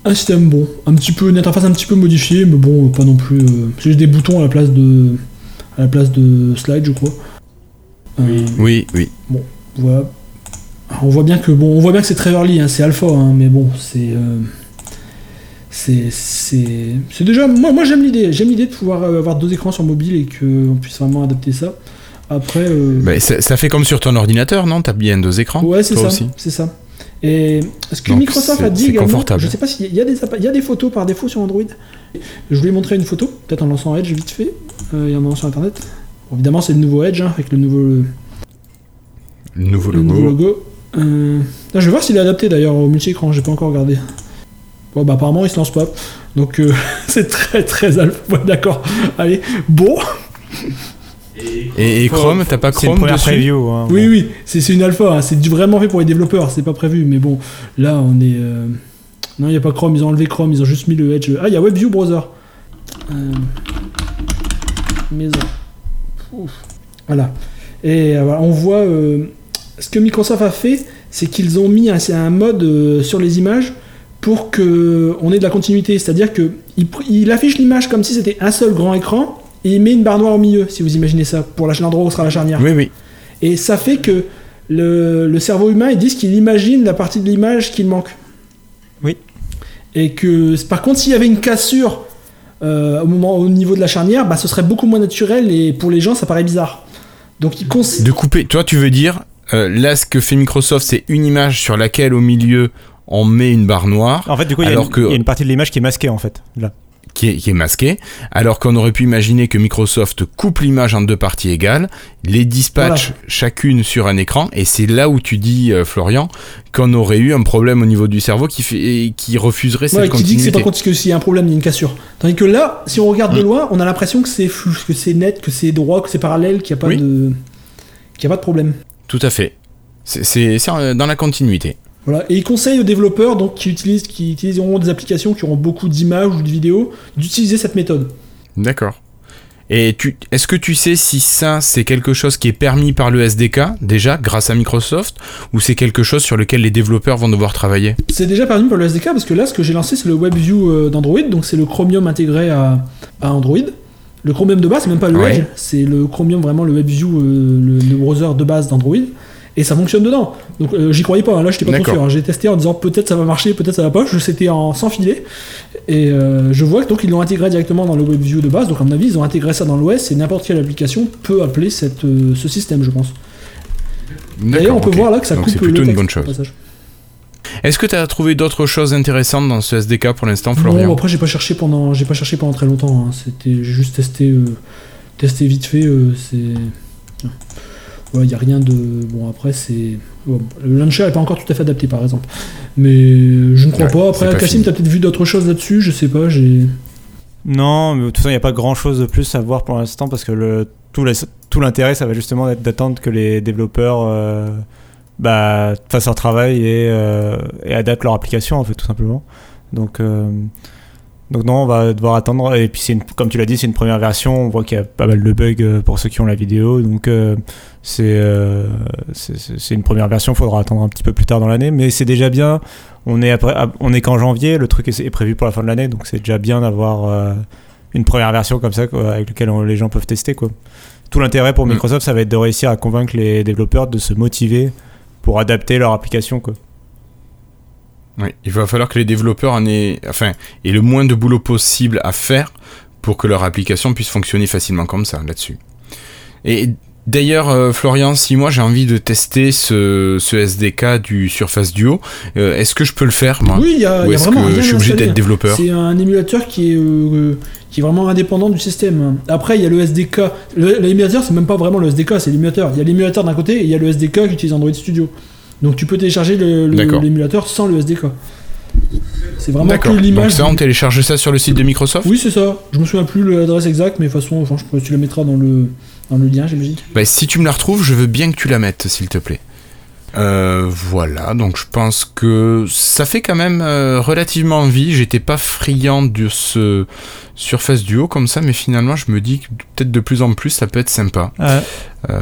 Un système bon, un petit peu, une interface un petit peu modifiée, mais bon, pas non plus. euh, c'est juste des boutons à la place de, à la place de slide, je crois. Euh, Oui, oui. voilà. Alors, on voit bien que bon, on voit bien que c'est très early, hein, c'est alpha, hein, mais bon, c'est euh, c'est c'est c'est déjà moi moi j'aime l'idée, j'aime l'idée de pouvoir euh, avoir deux écrans sur mobile et que on puisse vraiment adapter ça. Après, euh, Bah, ça, ça fait comme sur ton ordinateur, non? T'as bien deux écrans ouais, c'est ça, aussi c'est ça. Et ce que Donc, Microsoft a dit également, je sais pas s'il y a des il y a des photos par défaut sur Android. Je voulais montrer une photo, peut-être en lançant Edge vite fait, euh, et en allant sur internet. Bon, évidemment, c'est le nouveau Edge hein, avec le nouveau Le nouveau le logo. nouveau logo. Euh, là, je vais voir s'il est adapté d'ailleurs au multi-écran, j'ai pas encore regardé. Bon, bah apparemment il se lance pas. Donc euh, c'est très très alpha. Ouais, D'accord. Allez, bon. Et, et Chrome, t'as pas Chrome première dessus preview. hein, Oui, bon. oui, c'est une alpha. hein, C'est vraiment fait pour les développeurs, c'est pas prévu. Mais bon, là on est. euh, Non, il n'y a pas Chrome, ils ont enlevé Chrome, ils ont juste mis le Edge. Ah, il y a WebView Browser. Euh, Maison. Ouf. Voilà. Et euh, voilà, on voit. euh, Ce que Microsoft a fait, c'est qu'ils ont mis un, mode euh, sur les images pour que on ait de la continuité. C'est-à-dire que il, pr- il affiche l'image comme si c'était un seul grand écran. Et il met une barre noire au milieu, si vous imaginez ça, pour la- l'endroit où sera la charnière. Oui, oui. Et ça fait que le, le cerveau humain, ils disent qu'il imagine la partie de l'image qu'il manque. Oui. Et que, par contre, s'il y avait une cassure euh, au, moment, au niveau de la charnière, bah, ce serait beaucoup moins naturel et pour les gens, ça paraît bizarre. Donc, ils cons- De couper. Toi, tu veux dire, euh, là, ce que fait Microsoft, c'est une image sur laquelle, au milieu, on met une barre noire En fait, du coup, il y, a une- que- y a une partie de l'image qui est masquée en fait. Là. Qui est, qui est masquée, alors qu'on aurait pu imaginer que Microsoft coupe l'image en deux parties égales, les dispatche Voilà. chacune sur un écran, et c'est là où tu dis, euh, Florian, qu'on aurait eu un problème au niveau du cerveau qui, fait, et qui refuserait cette Ouais, qui dit que c'est pas contre que s'il y a un problème, il y a une cassure. Tandis que là, si on regarde de Mm. loin, on a l'impression que c'est flou, que c'est net, que c'est droit, que c'est parallèle, qu'il n'y a pas Oui. de, qu'il y a pas de problème. Tout à fait. C'est- C'est c'est, dans la continuité. Voilà. Et il conseille aux développeurs donc qui utilisent, qui utiliseront des applications qui auront beaucoup d'images ou de vidéos, d'utiliser cette méthode. D'accord. Et tu, est-ce que tu sais si ça, c'est quelque chose qui est permis par le SDK, déjà, grâce à Microsoft, ou c'est quelque chose sur lequel les développeurs vont devoir travailler? C'est déjà permis par le SDK parce que là, ce que j'ai lancé, c'est le WebView euh, d'Android, donc c'est le Chromium intégré à, à Android. Le Chromium de base, c'est même pas le Ouais. Edge, c'est le Chromium vraiment le WebView, euh, le, le browser de base d'Android, et ça fonctionne dedans. Donc euh, j'y croyais pas, hein, là j'étais pas trop sûr. hein. J'ai testé en disant peut-être ça va marcher, peut-être ça va pas. Je c'était en sans filet, et euh, je vois que donc ils l'ont intégré directement dans le WebView de base. Donc à mon avis, ils ont intégré ça dans l'OS et n'importe quelle application peut appeler cette, euh, ce système, je pense. D'ailleurs, on peut voir là que ça Donc coupe c'est le plutôt une bonne chose. passage. Est-ce que tu as trouvé d'autres choses intéressantes dans ce SDK pour l'instant, Non, Florian après j'ai pas cherché pendant, j'ai pas cherché pendant très longtemps. hein. C'était juste testé, testé vite fait. euh, c'est, ouais, y a rien de, bon après c'est, bon, le launcher est pas encore tout à fait adapté par exemple. Mais euh, je ne crois Ouais, pas. Après Cassim, fini. t'as peut-être vu d'autres choses là-dessus. Je sais pas. J'ai, Non, mais de toute façon, il n'y a pas grand chose de plus à voir pour l'instant parce que le, tout, la- tout l'intérêt, ça va justement être d'attendre que les développeurs euh, bah, fassent leur travail et, euh, et adaptent leur application, en fait, tout simplement. Donc, euh, donc non, on va devoir attendre. Et puis, c'est comme tu l'as dit, c'est une première version. On voit qu'il y a pas mal de bugs euh, pour ceux qui ont la vidéo. Donc, euh, c'est euh, c'est- une première version. Il faudra attendre un petit peu plus tard dans l'année. Mais c'est déjà bien. On est, après, on est qu'en janvier. Le truc est, prévu pour la fin de l'année. Donc, c'est déjà bien d'avoir euh, une première version comme ça quoi, avec laquelle on- les gens peuvent tester. Quoi. Tout l'intérêt pour Mm. Microsoft, ça va être de réussir à convaincre les développeurs de se motiver pour adapter leur application. Quoi. Oui, il va falloir que les développeurs en aient, enfin, aient le moins de boulot possible à faire pour que leur application puisse fonctionner facilement comme ça, là-dessus. Et d'ailleurs, euh, Florian, si moi j'ai envie de tester ce, ce SDK du Surface Duo, euh, est-ce que je peux le faire, moi oui, il y a, Ou il y a est-ce vraiment que rien je suis obligé d'être développeur C'est un émulateur qui est, euh, qui est vraiment indépendant du système. Après, il y a le SDK. L'émulateur, c'est même pas vraiment le SDK, c'est l'émulateur. Il y a l'émulateur d'un côté et il y a le SDK qui utilise Android Studio. Donc tu peux télécharger l'émulateur sans le SDK. C'est vraiment que D'accord. Donc l'image. ça, on télécharge ça sur le site de Microsoft Oui, c'est ça. Je me souviens plus l'adresse exacte, mais de toute façon, enfin, je- tu la mettras dans le, dans le lien, j'imagine. Bah, si tu me la retrouves, je veux bien que tu la mettes, s'il te plaît. Euh, voilà, donc je pense que ça fait quand même euh, relativement envie. J'étais pas friand de ce Surface Duo comme ça, mais finalement, je me dis que peut-être de plus en plus, ça peut être sympa. Euh,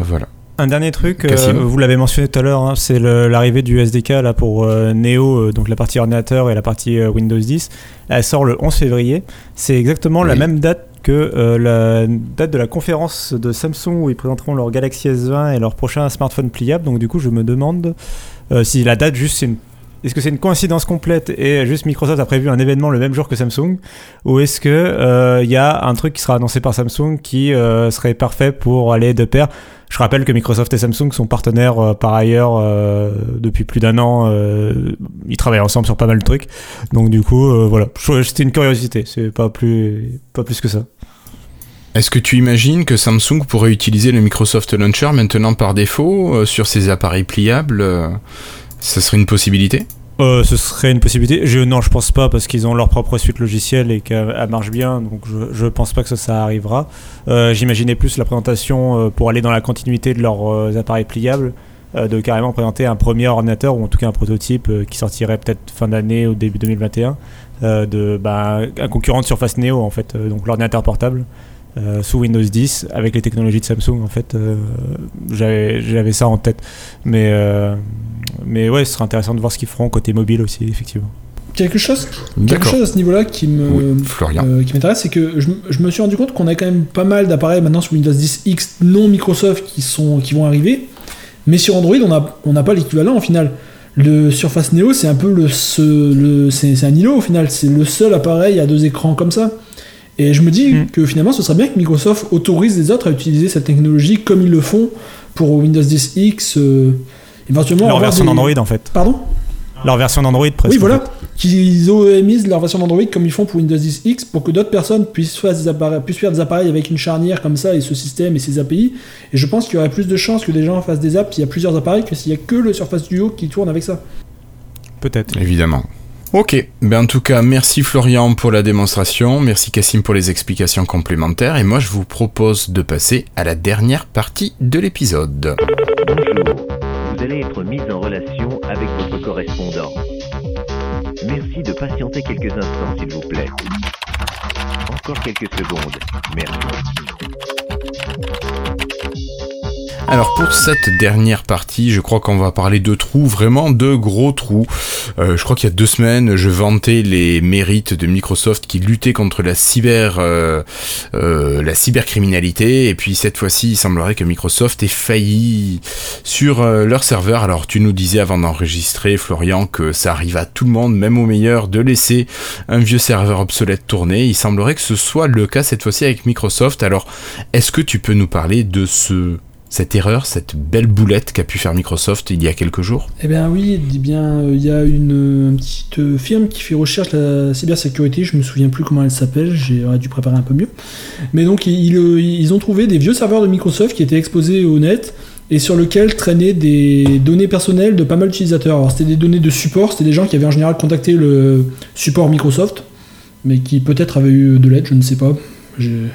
voilà. Un dernier truc, euh, vous l'avez mentionné tout à l'heure, hein, c'est l'arrivée du SDK là pour euh, Neo, euh, donc la partie ordinateur et la partie Windows 10. Elle sort le 11 février. C'est exactement la même date que la date de la conférence de Samsung où ils présenteront leur Galaxy S20 et leur prochain smartphone pliable. Donc du coup, je me demande si la date juste c'est une est-ce que c'est une coïncidence complète et juste Microsoft a prévu un événement le même jour que Samsung ou est-ce que euh, y a un truc qui sera annoncé par Samsung qui euh, serait parfait pour aller de pair? Je rappelle que Microsoft et Samsung sont partenaires euh, par ailleurs depuis plus d'un an. ils travaillent ensemble sur pas mal de trucs. Donc du coup, voilà, c'était une curiosité. C'est pas plus pas plus que ça. Est-ce que tu imagines que Samsung pourrait utiliser le Microsoft Launcher maintenant par défaut sur ses appareils pliables Ça serait une possibilité Euh, ce serait une possibilité. Je, non, je pense pas parce qu'ils ont leur propre suite logicielle et qu'elle elle marche bien. Donc je, je pense pas que ça, arrivera. Euh, J'imaginais plus la présentation euh, pour aller dans la continuité de leurs appareils pliables, de carrément présenter un premier ordinateur ou en tout cas un prototype qui sortirait peut-être fin d'année ou début 2021, euh, de bah, un concurrent de Surface Neo en fait, donc l'ordinateur portable. Euh, sous Windows 10 avec les technologies de Samsung en fait euh, j'avais ça en tête. Mais euh, mais ouais ce serait intéressant de voir ce qu'ils feront côté mobile aussi effectivement. Quelque chose, quelque chose à ce niveau-là qui me, Oui, euh, qui m'intéresse, c'est que je, je me suis rendu compte qu'on a quand même pas mal d'appareils maintenant sur Windows 10 X non Microsoft qui, sont, qui vont arriver, mais sur Android, on n'a on n'a pas l'équivalent au final. Le Surface Neo, c'est un peu le, le c'est c'est un îlot au final, c'est le seul appareil à deux écrans comme ça. Et je me dis Mm. que finalement, ce serait bien que Microsoft autorise les autres à utiliser cette technologie comme ils le font pour Windows 10 X, euh, éventuellement. Leur version des- d'Android en fait. Pardon Leur version d'Android presque. oui, en voilà. fait. Qu'ils émise leur version d'Android comme ils font pour Windows 10 X pour que d'autres personnes puissent faire, des appareils, puissent faire des appareils avec une charnière comme ça et ce système et ces API. Et je pense qu'il y aurait plus de chances que des gens fassent des apps s'il y a plusieurs appareils que s'il y a que le Surface Duo qui tourne avec ça. Peut-être. Évidemment. Ok, ben en tout cas, merci Florian pour la démonstration, merci Cassim pour les explications complémentaires, et moi je vous propose de passer à la dernière partie de l'épisode. Bonjour, vous allez être mis en relation avec votre correspondant. Merci de patienter quelques instants, s'il vous plaît. Encore quelques secondes. Merci. Alors pour cette dernière partie, je crois qu'on va parler de trous, vraiment de gros trous. Euh, je crois qu'il y a deux semaines, je vantais les mérites de Microsoft qui luttait contre la cyber, euh, euh, la cybercriminalité, et puis cette fois-ci, il semblerait que Microsoft ait failli sur leur serveur. Alors tu nous disais avant d'enregistrer, Florian, que ça arrive à tout le monde, même au meilleur, de laisser un vieux serveur obsolète tourner. Il semblerait que ce soit le cas cette fois-ci avec Microsoft. Alors, est-ce que tu peux nous parler de ce cette erreur, cette belle boulette qu'a pu faire Microsoft il y a quelques jours? Eh bien oui, dit bien, euh, il y a une, euh, petite euh, firme qui fait recherche la cybersécurité, je me souviens plus comment elle s'appelle, j'aurais dû préparer un peu mieux. Mais donc ils, ont trouvé des vieux serveurs de Microsoft qui étaient exposés au net et sur lesquels traînaient des données personnelles de pas mal d'utilisateurs. Alors c'était des données de support, c'était des gens qui avaient en général contacté le support Microsoft, mais qui peut-être avaient eu de l'aide, je ne sais pas,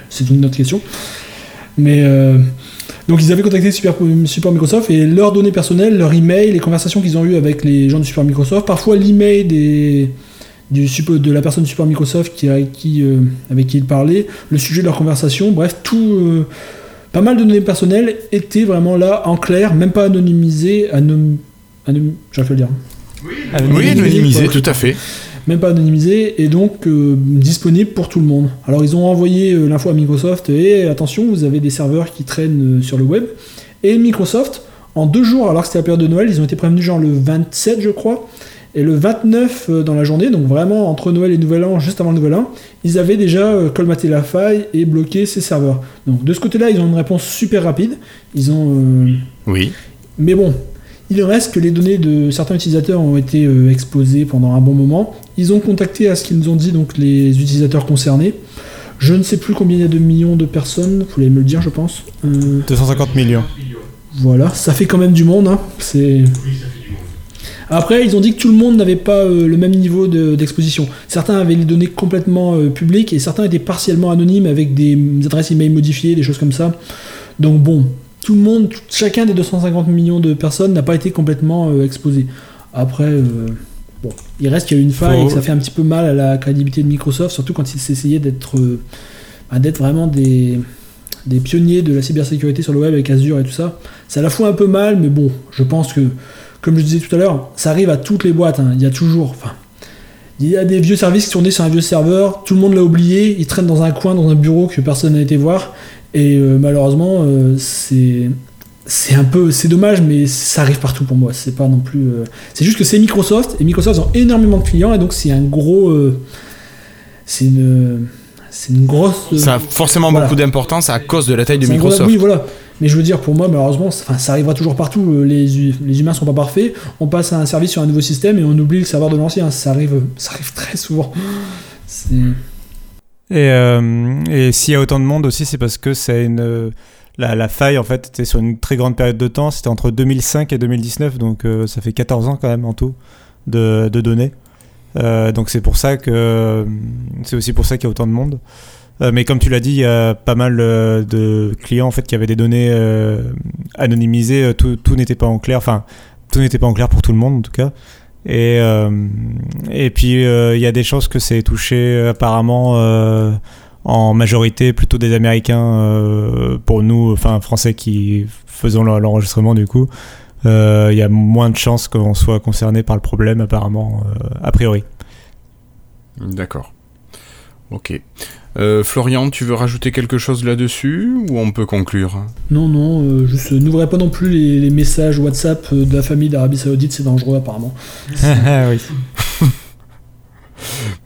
c'est une autre question. Mais donc ils avaient contacté super- Microsoft et leurs données personnelles, leur email, les conversations qu'ils ont eues avec les gens du support Microsoft, parfois l'email des du de la personne du support Microsoft qui, avec, qui, euh, avec qui ils parlaient, le sujet de leur conversation, bref, tout, euh, pas mal de données personnelles étaient vraiment là en clair, même pas anonymisées, anom, anom, j'arrive pas à le dire, Oui, anonymisé, quoi. tout à fait. Même pas anonymisé et donc euh, disponible pour tout le monde. Alors ils ont envoyé euh, l'info à Microsoft et attention, vous avez des serveurs qui traînent euh, sur le web. Et Microsoft, en deux jours, alors que c'était la période de Noël, ils ont été prévenus genre le 27 je crois, et le 29 euh, dans la journée, donc vraiment entre Noël et Nouvel An, juste avant le Nouvel An, ils avaient déjà colmaté la faille et bloqué ces serveurs. Donc de ce côté-là, ils ont une réponse super rapide. Ils ont Oui. mais bon, il reste que les données de certains utilisateurs ont été euh, exposées pendant un bon moment. Ils ont contacté à ce qu'ils nous ont dit donc les utilisateurs concernés. Je ne sais plus combien il y a de millions de personnes, vous voulez me le dire je pense. Euh, 250 millions. voilà, ça fait quand même du monde. hein. C'est. Après, ils ont dit que tout le monde n'avait pas euh, le même niveau de- d'exposition. certains avaient les données complètement euh, publiques et certains étaient partiellement anonymes avec des adresses email modifiées, des choses comme ça. Donc bon, tout le monde, chacun des 250 millions de personnes n'a pas été complètement euh, exposé. Après, euh, bon, il reste qu'il y a eu une faille et que ça fait un petit peu mal à la crédibilité de Microsoft, surtout quand ils essayaient d'être euh, bah, d'être vraiment des, des pionniers de la cybersécurité sur le web avec Azure et tout ça. Ça la fout un peu mal, mais bon, je pense que, comme je disais tout à l'heure, ça arrive à toutes les boîtes. hein. Il y a toujours. Enfin, il y a des vieux services qui tournaient sur un vieux serveur, tout le monde l'a oublié, ils traînent dans un coin, dans un bureau que personne n'a été voir. Et euh, malheureusement, euh, c'est. C'est un peu, c'est dommage, mais ça arrive partout pour moi. C'est pas non plus. euh, C'est juste que c'est Microsoft et Microsoft ils ont énormément de clients et donc c'est un gros. euh, C'est une. C'est une grosse. euh, Ça a forcément Voilà. beaucoup d'importance à cause de la taille de gros- Microsoft. Oui, voilà. Mais je veux dire, pour moi, malheureusement, ça, enfin, ça arrivera toujours partout. Les, les humains sont pas parfaits. On passe à un service sur un nouveau système et on oublie le serveur de l'ancien. Ça arrive, ça arrive très souvent. C'est- Et, euh, et s'il y a autant de monde aussi, c'est parce que c'est une. euh, La, faille, en fait, était sur une très grande période de temps. C'était entre 2005 et 2019, donc euh, ça fait 14 ans quand même en tout de, de données. Donc c'est pour ça que. C'est aussi pour ça qu'il y a autant de monde. Mais comme tu l'as dit, il y a pas mal de clients en fait qui avaient des données anonymisées. Tout, tout n'était pas en clair. Enfin, tout n'était pas en clair pour tout le monde en tout cas. Et, euh, et puis euh, il y a des chances que c'est touché apparemment euh, en majorité plutôt des Américains pour nous, enfin Français qui faisons l'en- l'enregistrement du coup. Il y a moins de chances qu'on soit concerné par le problème apparemment, a priori. D'accord. Ok. Euh, Florian, tu veux rajouter quelque chose là-dessus ou on peut conclure? Non, non, euh, juste n'ouvrez pas non plus les, les messages WhatsApp euh, de la famille d'Arabie Saoudite, c'est dangereux apparemment. oui.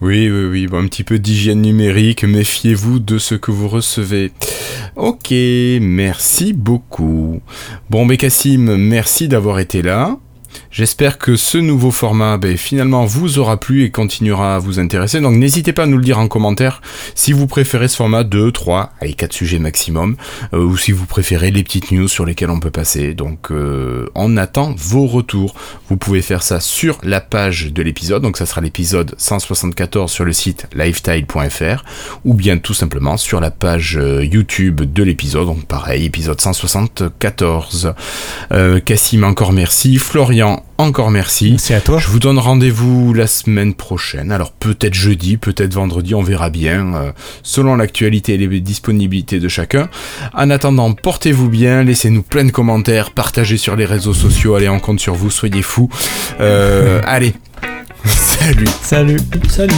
Oui, oui, oui, bon, un petit peu d'hygiène numérique, méfiez-vous de ce que vous recevez. Ok, merci beaucoup. Bon, mais Cassim, merci d'avoir été là. J'espère que ce nouveau format, ben, finalement, vous aura plu et continuera à vous intéresser. Donc, n'hésitez pas à nous le dire en commentaire si vous préférez ce format 2, 3, allez, 4 sujets maximum, euh, ou si vous préférez les petites news sur lesquelles on peut passer. Donc, euh, on attend vos retours. Vous pouvez faire ça sur la page de l'épisode, donc ça sera l'épisode 174 sur le site lifestyle.fr, ou bien tout simplement sur la page euh, YouTube de l'épisode, donc pareil, épisode 174. Euh, Cassim, encore merci. Florian, encore merci. Merci à toi. Je vous donne rendez-vous la semaine prochaine. Alors peut-être jeudi, peut-être vendredi, on verra bien, euh, selon l'actualité et les disponibilités de chacun. En attendant, portez-vous bien, laissez-nous plein de commentaires, partagez sur les réseaux sociaux, allez, on compte sur vous, soyez fous. Euh, allez, salut Salut. Salut